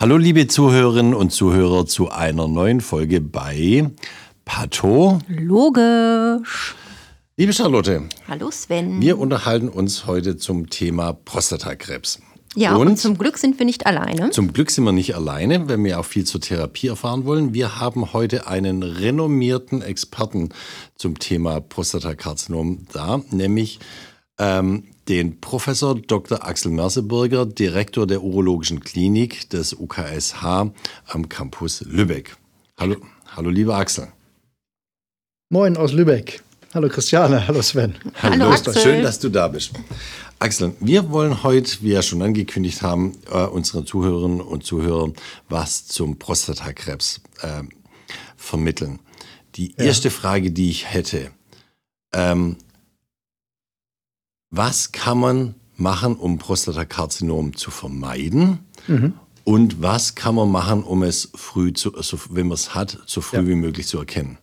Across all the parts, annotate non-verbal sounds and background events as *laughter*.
Hallo liebe Zuhörerinnen und Zuhörer zu einer neuen Folge bei Pato. Logisch. Liebe Charlotte. Hallo Sven. Wir unterhalten uns heute zum Thema Prostatakrebs. Ja, und, und, zum Glück sind wir nicht alleine. Zum Glück sind wir nicht alleine, wenn wir auch viel zur Therapie erfahren wollen. Wir haben heute einen renommierten Experten zum Thema Prostatakarzinom da, nämlich ähm, den Professor Dr. Axel Merseburger, Direktor der Urologischen Klinik des UKSH am Campus Lübeck. Hallo, hallo lieber Axel. Moin aus Lübeck. Hallo Christiane, hallo Sven. Hallo, hallo Axel. schön, dass du da bist. Axel, wir wollen heute, wie wir schon angekündigt haben, äh, unseren Zuhörerinnen und Zuhörern was zum Prostatakrebs äh, vermitteln. Die erste ja. Frage, die ich hätte, ähm, was kann man machen, um Prostatakarzinom zu vermeiden? Mhm. Und was kann man machen, um es früh, zu, also wenn man es hat, so früh ja. wie möglich zu erkennen?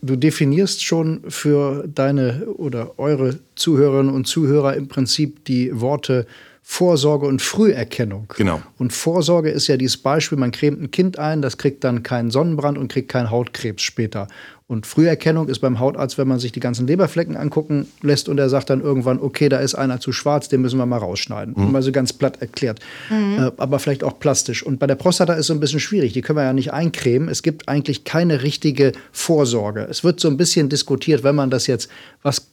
Du definierst schon für deine oder eure Zuhörerinnen und Zuhörer im Prinzip die Worte Vorsorge und Früherkennung. Genau. Und Vorsorge ist ja dieses Beispiel, man cremt ein Kind ein, das kriegt dann keinen Sonnenbrand und kriegt keinen Hautkrebs später. Und Früherkennung ist beim Hautarzt, wenn man sich die ganzen Leberflecken angucken lässt und er sagt dann irgendwann, okay, da ist einer zu schwarz, den müssen wir mal rausschneiden. Mhm. Mal so ganz platt erklärt. Mhm. Äh, aber vielleicht auch plastisch. Und bei der Prostata ist es so ein bisschen schwierig. Die können wir ja nicht eincremen. Es gibt eigentlich keine richtige Vorsorge. Es wird so ein bisschen diskutiert, wenn man das jetzt, was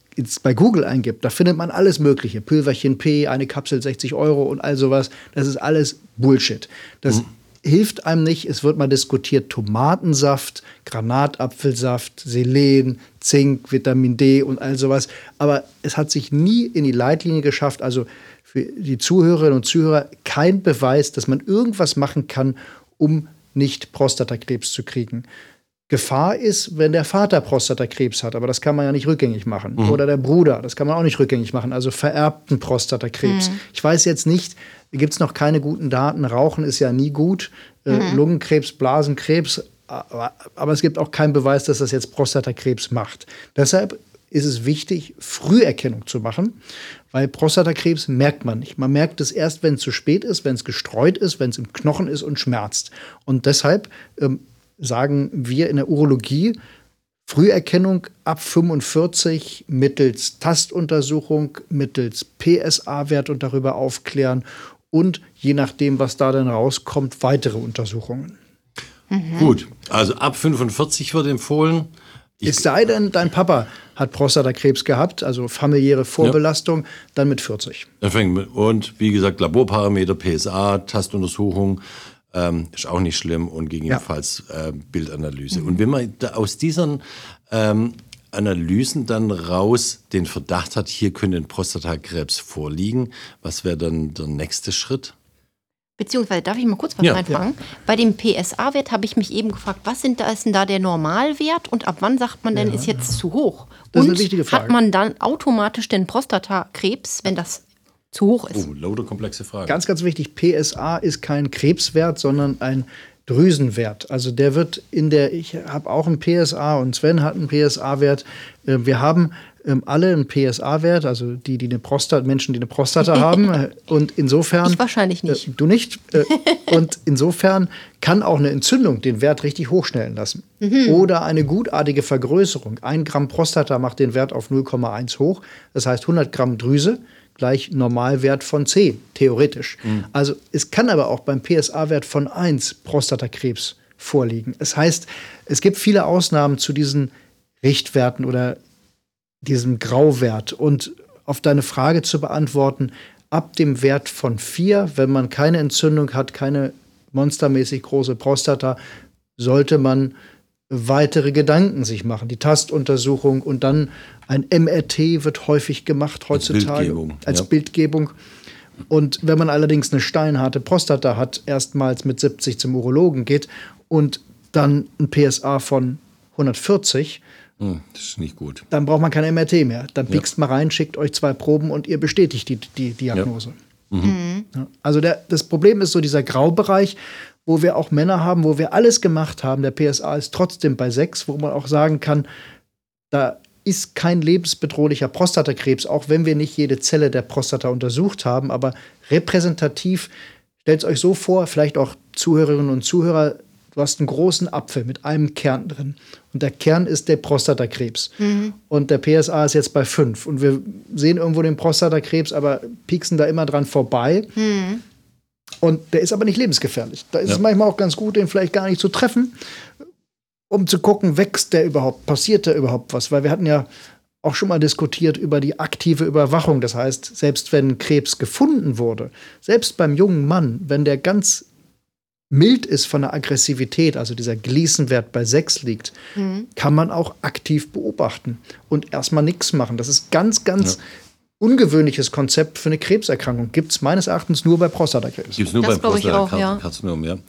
bei Google eingibt, da findet man alles Mögliche. Pülverchen P, eine Kapsel 60 Euro und all sowas. Das ist alles Bullshit. Das mhm. hilft einem nicht. Es wird mal diskutiert Tomatensaft, Granatapfelsaft, Selen, Zink, Vitamin D und all sowas. Aber es hat sich nie in die Leitlinie geschafft. Also für die Zuhörerinnen und Zuhörer kein Beweis, dass man irgendwas machen kann, um nicht Prostatakrebs zu kriegen. Gefahr ist, wenn der Vater Prostatakrebs hat, aber das kann man ja nicht rückgängig machen. Mhm. Oder der Bruder, das kann man auch nicht rückgängig machen, also vererbten Prostatakrebs. Mhm. Ich weiß jetzt nicht, gibt es noch keine guten Daten. Rauchen ist ja nie gut. Äh, mhm. Lungenkrebs, Blasenkrebs, aber, aber, es gibt auch keinen Beweis, dass das jetzt Prostatakrebs macht. Deshalb ist es wichtig, Früherkennung zu machen, weil Prostatakrebs merkt man nicht. Man merkt es erst, wenn es zu spät ist, wenn es gestreut ist, wenn es im Knochen ist und schmerzt. Und deshalb ähm, sagen wir in der Urologie, Früherkennung ab 45 mittels Tastuntersuchung, mittels PSA-Wert und darüber aufklären und je nachdem, was da dann rauskommt, weitere Untersuchungen. Mhm. Gut, also ab 45 wird empfohlen. Ich es sei denn, dein Papa hat Prostatakrebs gehabt, also familiäre Vorbelastung, ja. dann mit 40. Und wie gesagt, Laborparameter, PSA, Tastuntersuchung, ähm, ist auch nicht schlimm und gegebenenfalls ja. äh, Bildanalyse. Mhm. Und wenn man aus diesen ähm, Analysen dann raus den Verdacht hat, hier könnte ein Prostatakrebs vorliegen, was wäre dann der nächste Schritt? Beziehungsweise, darf ich mal kurz was ja, reinfragen? Ja. Bei dem PSA-Wert habe ich mich eben gefragt, was sind da, ist denn da der Normalwert und ab wann sagt man denn, ja, ist jetzt zu hoch? Das und ist eine wichtige Frage. hat man dann automatisch den Prostatakrebs, wenn das zu hoch ist. Oh, lauter komplexe Frage. Ganz, ganz wichtig, PSA ist kein Krebswert, sondern ein Drüsenwert. Also der wird in der, ich habe auch einen PSA und Sven hat einen PSA-Wert. Äh, wir haben ähm, alle einen PSA-Wert, also die, die eine Prostata, Menschen, die eine Prostata haben. *laughs* Und insofern. Ich wahrscheinlich nicht. Äh, du nicht. Äh, *laughs* und insofern kann auch eine Entzündung den Wert richtig hochstellen lassen. Mhm. Oder eine gutartige Vergrößerung. Ein Gramm Prostata macht den Wert auf 0,1 hoch. Das heißt 100 Gramm Drüse gleich Normalwert von 10, theoretisch. Mhm. Also es kann aber auch beim PSA-Wert von 1 Prostatakrebs vorliegen. Es heißt, es gibt viele Ausnahmen zu diesen Richtwerten oder diesem Grauwert. Und auf deine Frage zu beantworten, ab dem Wert von 4, wenn man keine Entzündung hat, keine monstermäßig große Prostata, sollte man weitere Gedanken sich machen. Die Tastuntersuchung und dann ein MRT wird häufig gemacht heutzutage als Bildgebung. Als ja. Bildgebung. Und wenn man allerdings eine steinharte Prostata hat, erstmals mit 70 zum Urologen geht und dann ein PSA von 140, hm, das ist nicht gut. Dann braucht man kein MRT mehr. Dann ja. piekst mal rein, schickt euch zwei Proben und ihr bestätigt die, die Diagnose. Ja. Mhm. Also der, das Problem ist so dieser Graubereich, wo wir auch Männer haben, wo wir alles gemacht haben. Der PSA ist trotzdem bei 6, wo man auch sagen kann, da ist kein lebensbedrohlicher Prostatakrebs, auch wenn wir nicht jede Zelle der Prostata untersucht haben, aber repräsentativ Stellt es euch so vor, vielleicht auch Zuhörerinnen und Zuhörer, du hast einen großen Apfel mit einem Kern drin. Und der Kern ist der Prostatakrebs. Mhm. Und der PSA ist jetzt bei 5. Und wir sehen irgendwo den Prostatakrebs, aber pieksen da immer dran vorbei. Mhm. Und der ist aber nicht lebensgefährlich. Da ist ja. es manchmal auch ganz gut, den vielleicht gar nicht zu treffen, um zu gucken, wächst der überhaupt, passiert da überhaupt was? Weil wir hatten ja auch schon mal diskutiert über die aktive Überwachung. Das heißt, selbst wenn Krebs gefunden wurde, selbst beim jungen Mann, wenn der ganz mild ist von der Aggressivität, also dieser Gleason-Wert bei 6 liegt, mhm. kann man auch aktiv beobachten und erstmal nichts machen. Das ist ganz, ganz ja. ungewöhnliches Konzept für eine Krebserkrankung. Gibt es meines Erachtens nur bei Prostatakrebs. Gibt es nur das bei Prostatakarzinom, ja. ja.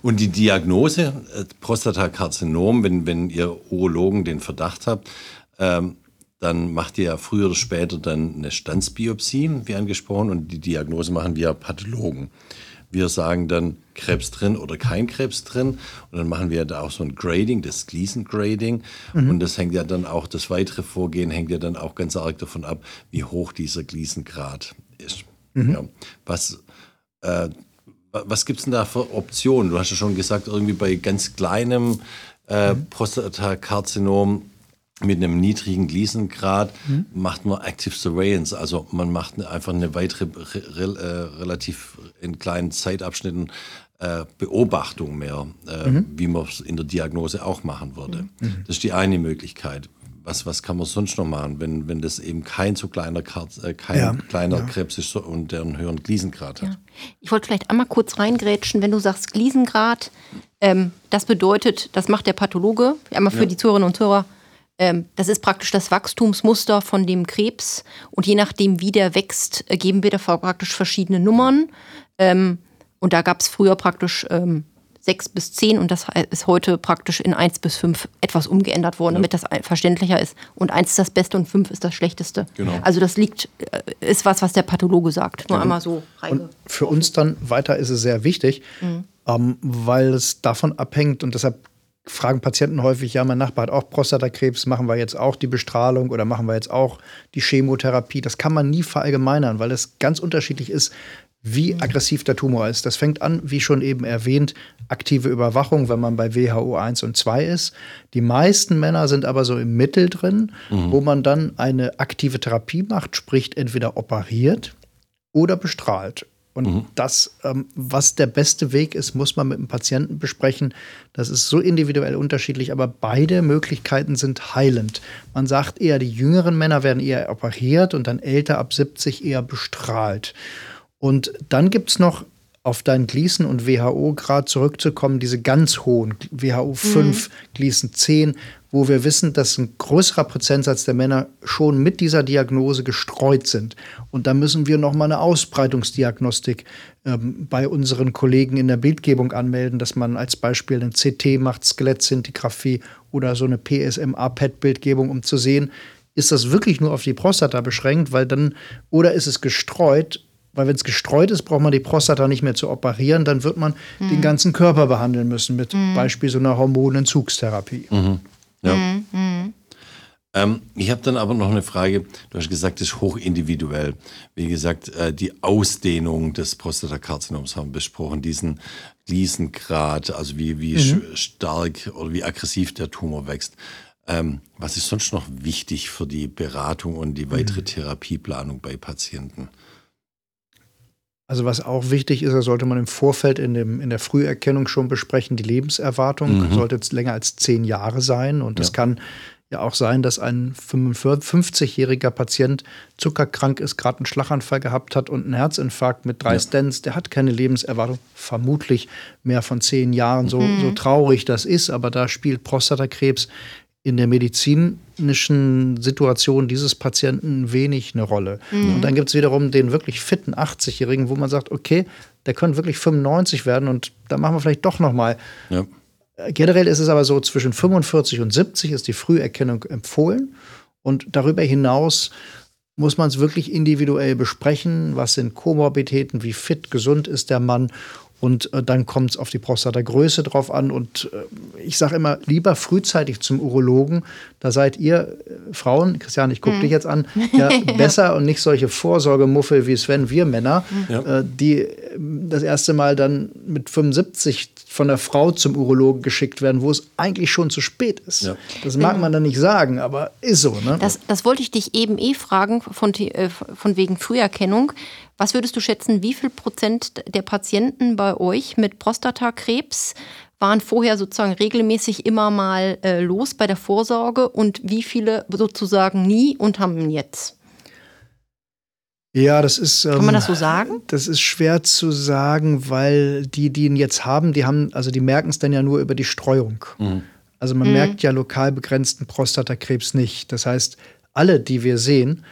Und die Diagnose äh, Prostatakarzinom, wenn, wenn ihr Urologen den Verdacht habt, ähm, dann macht ihr ja früher oder später dann eine Standsbiopsie, wie angesprochen, und die Diagnose machen wir Pathologen. Wir sagen dann Krebs drin oder kein Krebs drin. Und dann machen wir da auch so ein Grading, das Gleason Grading. Mhm. Und das hängt ja dann auch, das weitere Vorgehen hängt ja dann auch ganz arg davon ab, wie hoch dieser Gleason Grad ist. Mhm. Ja. Was, äh, was gibt es denn da für Optionen? Du hast ja schon gesagt, irgendwie bei ganz kleinem äh, mhm. Prostatakarzinom mit einem niedrigen Gleason-Grad mhm. macht man Active Surveillance. Also man macht einfach eine weitere, re, äh, relativ in kleinen Zeitabschnitten äh, Beobachtung mehr, äh, mhm. wie man es in der Diagnose auch machen würde. Mhm. Das ist die eine Möglichkeit. Was, was kann man sonst noch machen, wenn, wenn das eben kein so kleiner, äh, kein ja. kleiner ja. Krebs ist und der einen höheren Gleason-Grad hat? Ja. Ich wollte vielleicht einmal kurz reingrätschen, wenn du sagst Gleason-Grad, ähm, das bedeutet, das macht der Pathologe, einmal für die Zuhörerinnen und Zuhörer, das ist praktisch das Wachstumsmuster von dem Krebs. Und je nachdem, wie der wächst, äh, geben wir da praktisch verschiedene Nummern. Ähm, und da gab es früher praktisch ähm, sechs bis zehn und das ist heute praktisch in eins bis fünf etwas umgeändert worden, ja. damit das verständlicher ist. Und eins ist das Beste und fünf ist das Schlechteste. Genau. Also das liegt, äh, ist was, was der Pathologe sagt. Nur ja. einmal so Und für uns dann weiter ist es sehr wichtig, mhm. ähm, weil es davon abhängt und deshalb fragen Patienten häufig, ja, mein Nachbar hat auch Prostatakrebs, machen wir jetzt auch die Bestrahlung oder machen wir jetzt auch die Chemotherapie? Das kann man nie verallgemeinern, weil es ganz unterschiedlich ist, wie aggressiv der Tumor ist. Das fängt an, wie schon eben erwähnt, aktive Überwachung, wenn man bei WHO 1 und 2 ist. Die meisten Männer sind aber so im Mittel drin, mhm. wo man dann eine aktive Therapie macht, sprich entweder operiert oder bestrahlt. Und mhm. das, ähm, was der beste Weg ist, muss man mit dem Patienten besprechen. Das ist so individuell unterschiedlich, aber beide Möglichkeiten sind heilend. Man sagt eher, die jüngeren Männer werden eher operiert und dann älter ab 70 eher bestrahlt. Und dann gibt es noch auf deinen Gleason und WHO-Grad zurückzukommen, diese ganz hohen WHO 5, mhm. Gleason 10, wo wir wissen, dass ein größerer Prozentsatz der Männer schon mit dieser Diagnose gestreut sind. Und da müssen wir noch mal eine Ausbreitungsdiagnostik ähm, bei unseren Kollegen in der Bildgebung anmelden, dass man als Beispiel ein CT macht, Skelettsintigraphie oder so eine PSMA-PET-Bildgebung, um zu sehen, ist das wirklich nur auf die Prostata beschränkt, weil dann oder ist es gestreut weil wenn es gestreut ist, braucht man die Prostata nicht mehr zu operieren, dann wird man mhm. den ganzen Körper behandeln müssen, mit mhm. Beispiel so einer Hormonentzugstherapie. Mhm. Ja. Mhm, mhm. Ähm, ich habe dann aber noch eine Frage. Du hast gesagt, das ist hochindividuell. Wie gesagt, äh, die Ausdehnung des Prostatakarzinoms haben wir besprochen, diesen Gliesengrad, also wie, wie mhm. stark oder wie aggressiv der Tumor wächst. Ähm, was ist sonst noch wichtig für die Beratung und die weitere mhm. Therapieplanung bei Patienten? Also was auch wichtig ist, das sollte man im Vorfeld in, dem, in der Früherkennung schon besprechen. Die Lebenserwartung mhm. sollte jetzt länger als zehn Jahre sein. Und es ja. kann ja auch sein, dass ein 55-jähriger Patient zuckerkrank ist, gerade einen Schlaganfall gehabt hat und einen Herzinfarkt mit drei ja. Stents. Der hat keine Lebenserwartung, vermutlich mehr von zehn Jahren. So, mhm. so traurig das ist, aber da spielt Prostatakrebs in der medizinischen Situation dieses Patienten wenig eine Rolle. Mhm. Und dann gibt es wiederum den wirklich fitten 80-Jährigen, wo man sagt, okay, der könnte wirklich 95 werden und da machen wir vielleicht doch noch mal. Ja. Äh, generell ist es aber so, zwischen 45 und 70 ist die Früherkennung empfohlen. Und darüber hinaus muss man es wirklich individuell besprechen. Was sind Komorbiditäten? Wie fit, gesund ist der Mann? Und äh, dann kommt es auf die Prostatagröße drauf an. Und äh, ich sage immer, lieber frühzeitig zum Urologen. Da seid ihr äh, Frauen, Christian, ich gucke mhm. dich jetzt an, *laughs* ja, besser und nicht solche Vorsorgemuffel wie Sven, wir Männer, ja. äh, die äh, das erste Mal dann mit 75 von der Frau zum Urologen geschickt werden, wo es eigentlich schon zu spät ist. Ja. Das mag man dann nicht sagen, aber ist so. Ne? Das, das wollte ich dich eben eh fragen, von, von wegen Früherkennung. Was würdest du schätzen, wie viel Prozent der Patienten bei euch mit Prostatakrebs waren vorher sozusagen regelmäßig immer mal äh, los bei der Vorsorge und wie viele sozusagen nie und haben jetzt? Ja, das ist. Kann man das so ähm, sagen? Das ist schwer zu sagen, weil die, die ihn jetzt haben, die haben, also die merken es dann ja nur über die Streuung. Mhm. Also man mhm. merkt ja lokal begrenzten Prostatakrebs nicht. Das heißt, alle, die wir sehen,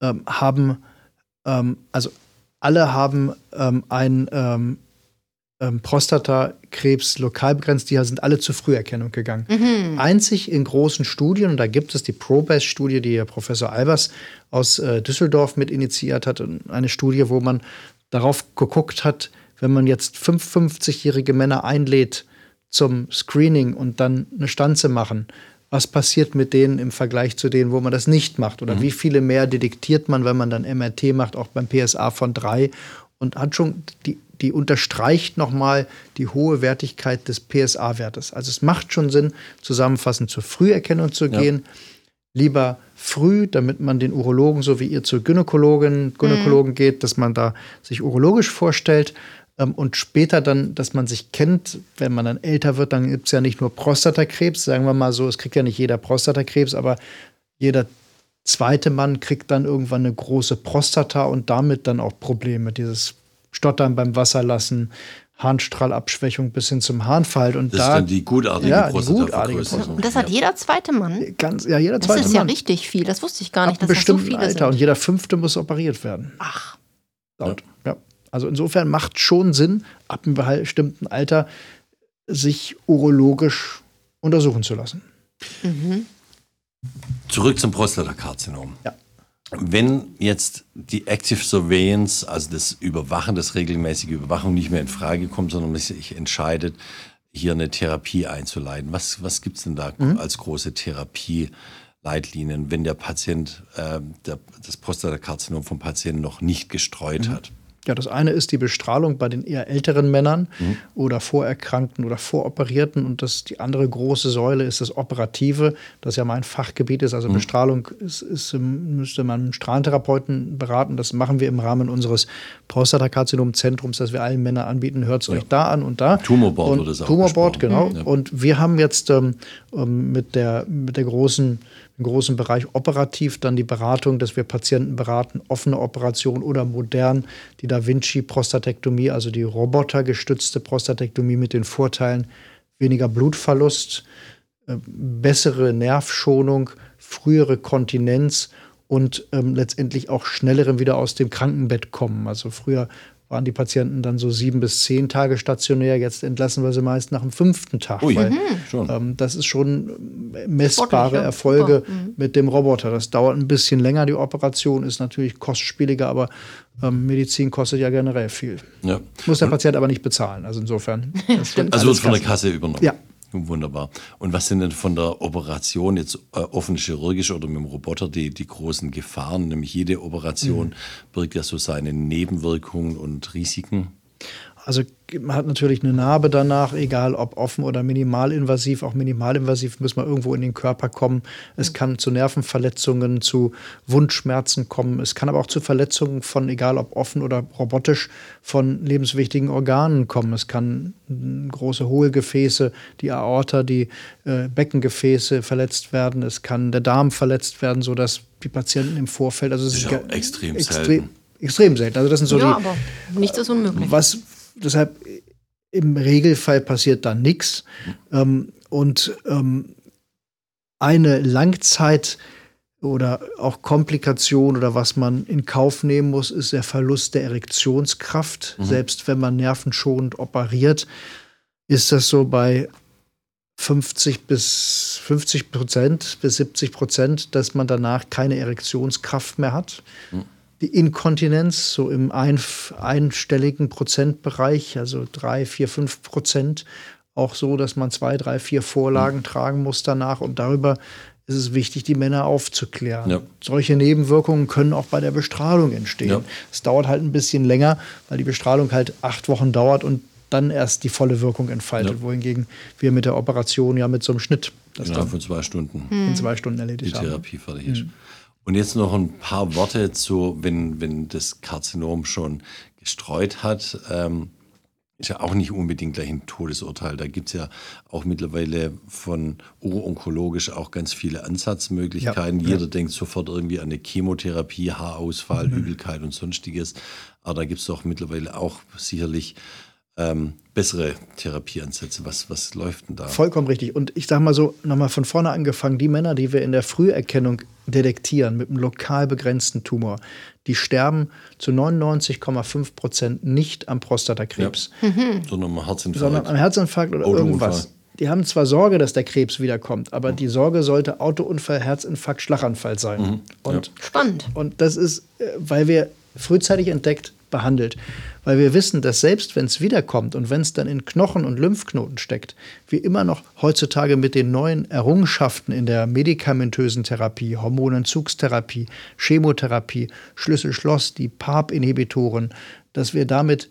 ähm, haben, ähm, also alle haben ähm, ein ähm, ähm, Prostatakrebs lokal begrenzt, die sind alle zur Früherkennung gegangen. Mhm. Einzig in großen Studien, und da gibt es die ProBest-Studie, die Professor Albers aus äh, Düsseldorf mit initiiert hat, eine Studie, wo man darauf geguckt hat, wenn man jetzt 55-jährige Männer einlädt zum Screening und dann eine Stanze machen, was passiert mit denen im Vergleich zu denen, wo man das nicht macht? Oder mhm. wie viele mehr detektiert man, wenn man dann MRT macht, auch beim PSA von drei und hat schon die, die unterstreicht nochmal die hohe Wertigkeit des PSA-Wertes. Also es macht schon Sinn, zusammenfassend zur Früherkennung zu gehen. Ja. Lieber früh, damit man den Urologen, so wie ihr zur Gynäkologin, Gynäkologen mhm. geht, dass man da sich urologisch vorstellt und später dann, dass man sich kennt, wenn man dann älter wird, dann gibt es ja nicht nur Prostatakrebs, sagen wir mal so, es kriegt ja nicht jeder Prostatakrebs, aber jeder zweite Mann kriegt dann irgendwann eine große Prostata und damit dann auch Probleme, dieses Stottern beim Wasserlassen, Harnstrahlabschwächung bis hin zum Harnfall. Und das da, ist dann die gutartige ja, gutartige Prostata. Und das hat jeder zweite Mann? Ganz, ja, jeder zweite Mann. Das ist ja richtig viel, das wusste ich gar nicht, Ab dass das so viele Alter. sind. Und jeder fünfte muss operiert werden. Ach. Laut. Ja. Also insofern macht schon Sinn, ab einem bestimmten Alter sich urologisch untersuchen zu lassen. Mhm. Zurück zum Prostatakarzinom. Ja. Wenn jetzt die Active Surveillance, also das Überwachen, das regelmäßige Überwachung nicht mehr in Frage kommt, sondern man sich entscheidet, hier eine Therapie einzuleiten, was, was gibt es denn da mhm. als große Therapieleitlinien, wenn der Patient äh, der, das Prostatakarzinom vom Patienten noch nicht gestreut mhm. hat? Ja, das eine ist die Bestrahlung bei den eher älteren Männern mhm. oder Vorerkrankten oder Voroperierten. Und das, die andere große Säule ist das Operative, das ja mein Fachgebiet ist. Also mhm. Bestrahlung ist, ist, müsste man einen Strahlentherapeuten beraten. Das machen wir im Rahmen unseres Prostatakarzinom-Zentrums, das wir allen Männern anbieten. Hört es ja. euch da an und da. Tumorboard wird es auch Tumorboard, genau. Ja. Und wir haben jetzt ähm, ähm mit, der, mit der großen im großen Bereich operativ dann die Beratung, dass wir Patienten beraten, offene Operation oder modern die Da Vinci Prostatektomie, also die robotergestützte Prostatektomie mit den Vorteilen weniger Blutverlust, äh, bessere Nervschonung, frühere Kontinenz und ähm, letztendlich auch schnellerem wieder aus dem Krankenbett kommen. Also früher waren die Patienten dann so sieben bis zehn Tage stationär. Jetzt entlassen wir sie meist nach dem fünften Tag. Ui, weil, mhm. ähm, das ist schon messbare Erfolge mhm. mit dem Roboter. Das dauert ein bisschen länger, die Operation ist natürlich kostspieliger, aber ähm, Medizin kostet ja generell viel. Ja. Muss der Patient aber nicht bezahlen. Also insofern. *laughs* also wird von der Kasse übernommen. Ja. Wunderbar. Und was sind denn von der Operation jetzt äh, offen chirurgisch oder mit dem Roboter die, die großen Gefahren? Nämlich jede Operation mhm. birgt ja so seine Nebenwirkungen und Risiken. Also man hat natürlich eine Narbe danach, egal ob offen oder minimalinvasiv. Auch minimalinvasiv muss man irgendwo in den Körper kommen. Es kann zu Nervenverletzungen, zu Wundschmerzen kommen. Es kann aber auch zu Verletzungen von, egal ob offen oder robotisch, von lebenswichtigen Organen kommen. Es kann große Hohlgefäße, die Aorta, die äh, Beckengefäße verletzt werden. Es kann der Darm verletzt werden, sodass die Patienten im Vorfeld, also es ist, ist ja extrem, extrem selten extrem selten. Also das sind so ja, die, aber nichts ist unmöglich. Was deshalb im Regelfall passiert da nichts. Ähm, und ähm, eine Langzeit oder auch Komplikation oder was man in Kauf nehmen muss, ist der Verlust der Erektionskraft. Mhm. Selbst wenn man nervenschonend operiert, ist das so bei 50 bis 50 Prozent bis 70 Prozent, dass man danach keine Erektionskraft mehr hat. Mhm. Die Inkontinenz so im ein, einstelligen Prozentbereich, also drei, vier, fünf Prozent. Auch so, dass man zwei, drei, vier Vorlagen mhm. tragen muss danach. Und darüber ist es wichtig, die Männer aufzuklären. Ja. Solche Nebenwirkungen können auch bei der Bestrahlung entstehen. Es dauert halt ein bisschen länger, weil die Bestrahlung halt acht Wochen dauert und dann erst die volle Wirkung entfaltet. Ja. Wohingegen wir mit der Operation ja mit so einem Schnitt das genau, von zwei Stunden in zwei Stunden erledigt die haben. Die Therapie fertig ist. Mhm. Und jetzt noch ein paar Worte zu, wenn, wenn das Karzinom schon gestreut hat. Ähm, ist ja auch nicht unbedingt gleich ein Todesurteil. Da gibt es ja auch mittlerweile von urologisch auch ganz viele Ansatzmöglichkeiten. Ja, Jeder ja. denkt sofort irgendwie an eine Chemotherapie, Haarausfall, mhm. Übelkeit und sonstiges. Aber da gibt es doch mittlerweile auch sicherlich ähm, bessere Therapieansätze. Was, was läuft denn da? Vollkommen richtig. Und ich sage mal so, nochmal von vorne angefangen, die Männer, die wir in der Früherkennung detektieren mit einem lokal begrenzten Tumor, die sterben zu 99,5 Prozent nicht am Prostatakrebs. Ja. Mhm. Sondern am Herzinfarkt. Sondern am Herzinfarkt oder irgendwas. Die haben zwar Sorge, dass der Krebs wiederkommt, aber mhm. die Sorge sollte Autounfall, Herzinfarkt, Schlaganfall sein. Mhm. Und, ja. Spannend. Und das ist, äh, weil wir frühzeitig entdeckt, behandelt. Weil wir wissen, dass selbst wenn es wiederkommt und wenn es dann in Knochen und Lymphknoten steckt, wir immer noch heutzutage mit den neuen Errungenschaften in der medikamentösen Therapie, Hormonentzugstherapie, Chemotherapie, Schlüssel-Schloss, die PARP-Inhibitoren, dass wir damit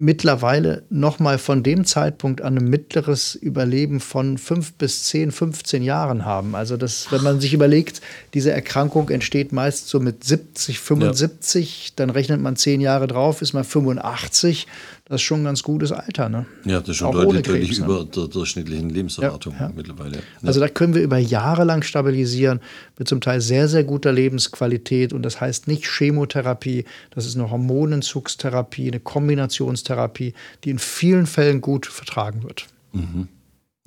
mittlerweile nochmal von dem Zeitpunkt an ein mittleres Überleben von fünf bis zehn, 15 Jahren haben. Also das, wenn man sich überlegt, diese Erkrankung entsteht meist so mit 70, 75, ja. dann rechnet man zehn Jahre drauf, ist man 85 das ist schon ein ganz gutes Alter. Ne? Ja, das ist schon deutlich, Krebs, deutlich ne? über der durchschnittlichen Lebenserwartung ja, ja. mittlerweile. Ja. Also da können wir über Jahre lang stabilisieren mit zum Teil sehr, sehr guter Lebensqualität. Und das heißt nicht Chemotherapie, das ist eine Hormonentzugstherapie, eine Kombinationstherapie, die in vielen Fällen gut vertragen wird. Mhm.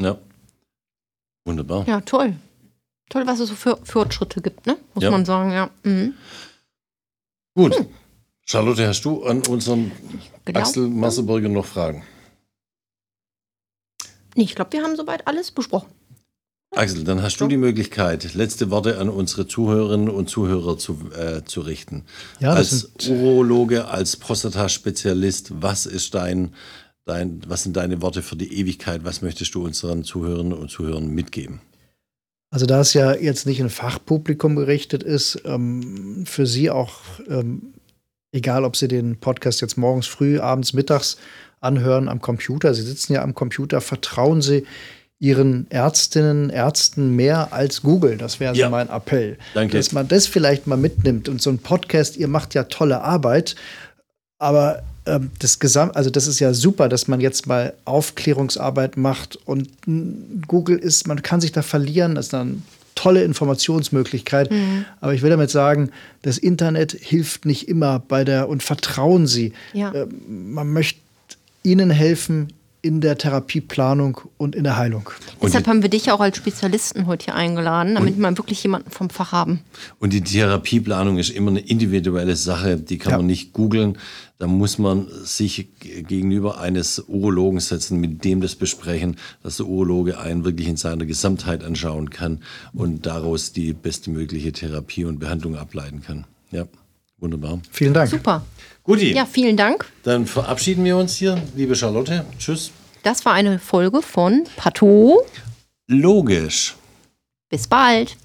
Ja, wunderbar. Ja, toll. Toll, was es so für Fortschritte gibt, ne? muss man sagen. Ja. Mhm. Gut. Hm. Charlotte, hast du an unseren genau. Axel Masseberger noch Fragen? Nee, ich glaube, wir haben soweit alles besprochen. Axel, dann hast du die Möglichkeit, letzte Worte an unsere Zuhörerinnen und Zuhörer zu, äh, zu richten. Ja, als Urologe, als Prostataspezialist, was ist dein, dein, was sind deine Worte für die Ewigkeit? Was möchtest du unseren Zuhörerinnen und Zuhörern mitgeben? Also da es ja jetzt nicht ein Fachpublikum gerichtet ist, ähm, für Sie auch ähm, egal ob Sie den Podcast jetzt morgens früh, abends, mittags anhören am Computer, Sie sitzen ja am Computer, vertrauen Sie Ihren Ärztinnen, Ärzten mehr als Google. Das wäre ja. so mein Appell. Danke. Dass man das vielleicht mal mitnimmt. Und so ein Podcast, ihr macht ja tolle Arbeit, aber ähm, das Gesamt, also das ist ja super, dass man jetzt mal Aufklärungsarbeit macht und Google ist, man kann sich da verlieren, das ist dann tolle Informationsmöglichkeit. Mhm. Aber ich will damit sagen, das Internet hilft nicht immer bei der und vertrauen Sie. Ja. Äh, man möchte Ihnen helfen, in der Therapieplanung und in der Heilung. Und Deshalb haben wir dich auch als Spezialisten heute hier eingeladen, damit wir wirklich jemanden vom Fach haben. Und die Therapieplanung ist immer eine individuelle Sache, die kann ja. man nicht googeln. Da muss man sich gegenüber eines Urologen setzen, mit dem das besprechen, dass der Urologe einen wirklich in seiner Gesamtheit anschauen kann und daraus die beste mögliche Therapie und Behandlung ableiten kann. Ja, wunderbar. Vielen Dank. Super. Guti. Ja, vielen Dank. Dann verabschieden wir uns hier, liebe Charlotte. Tschüss. Das war eine Folge von Pato. Logisch. Bis bald.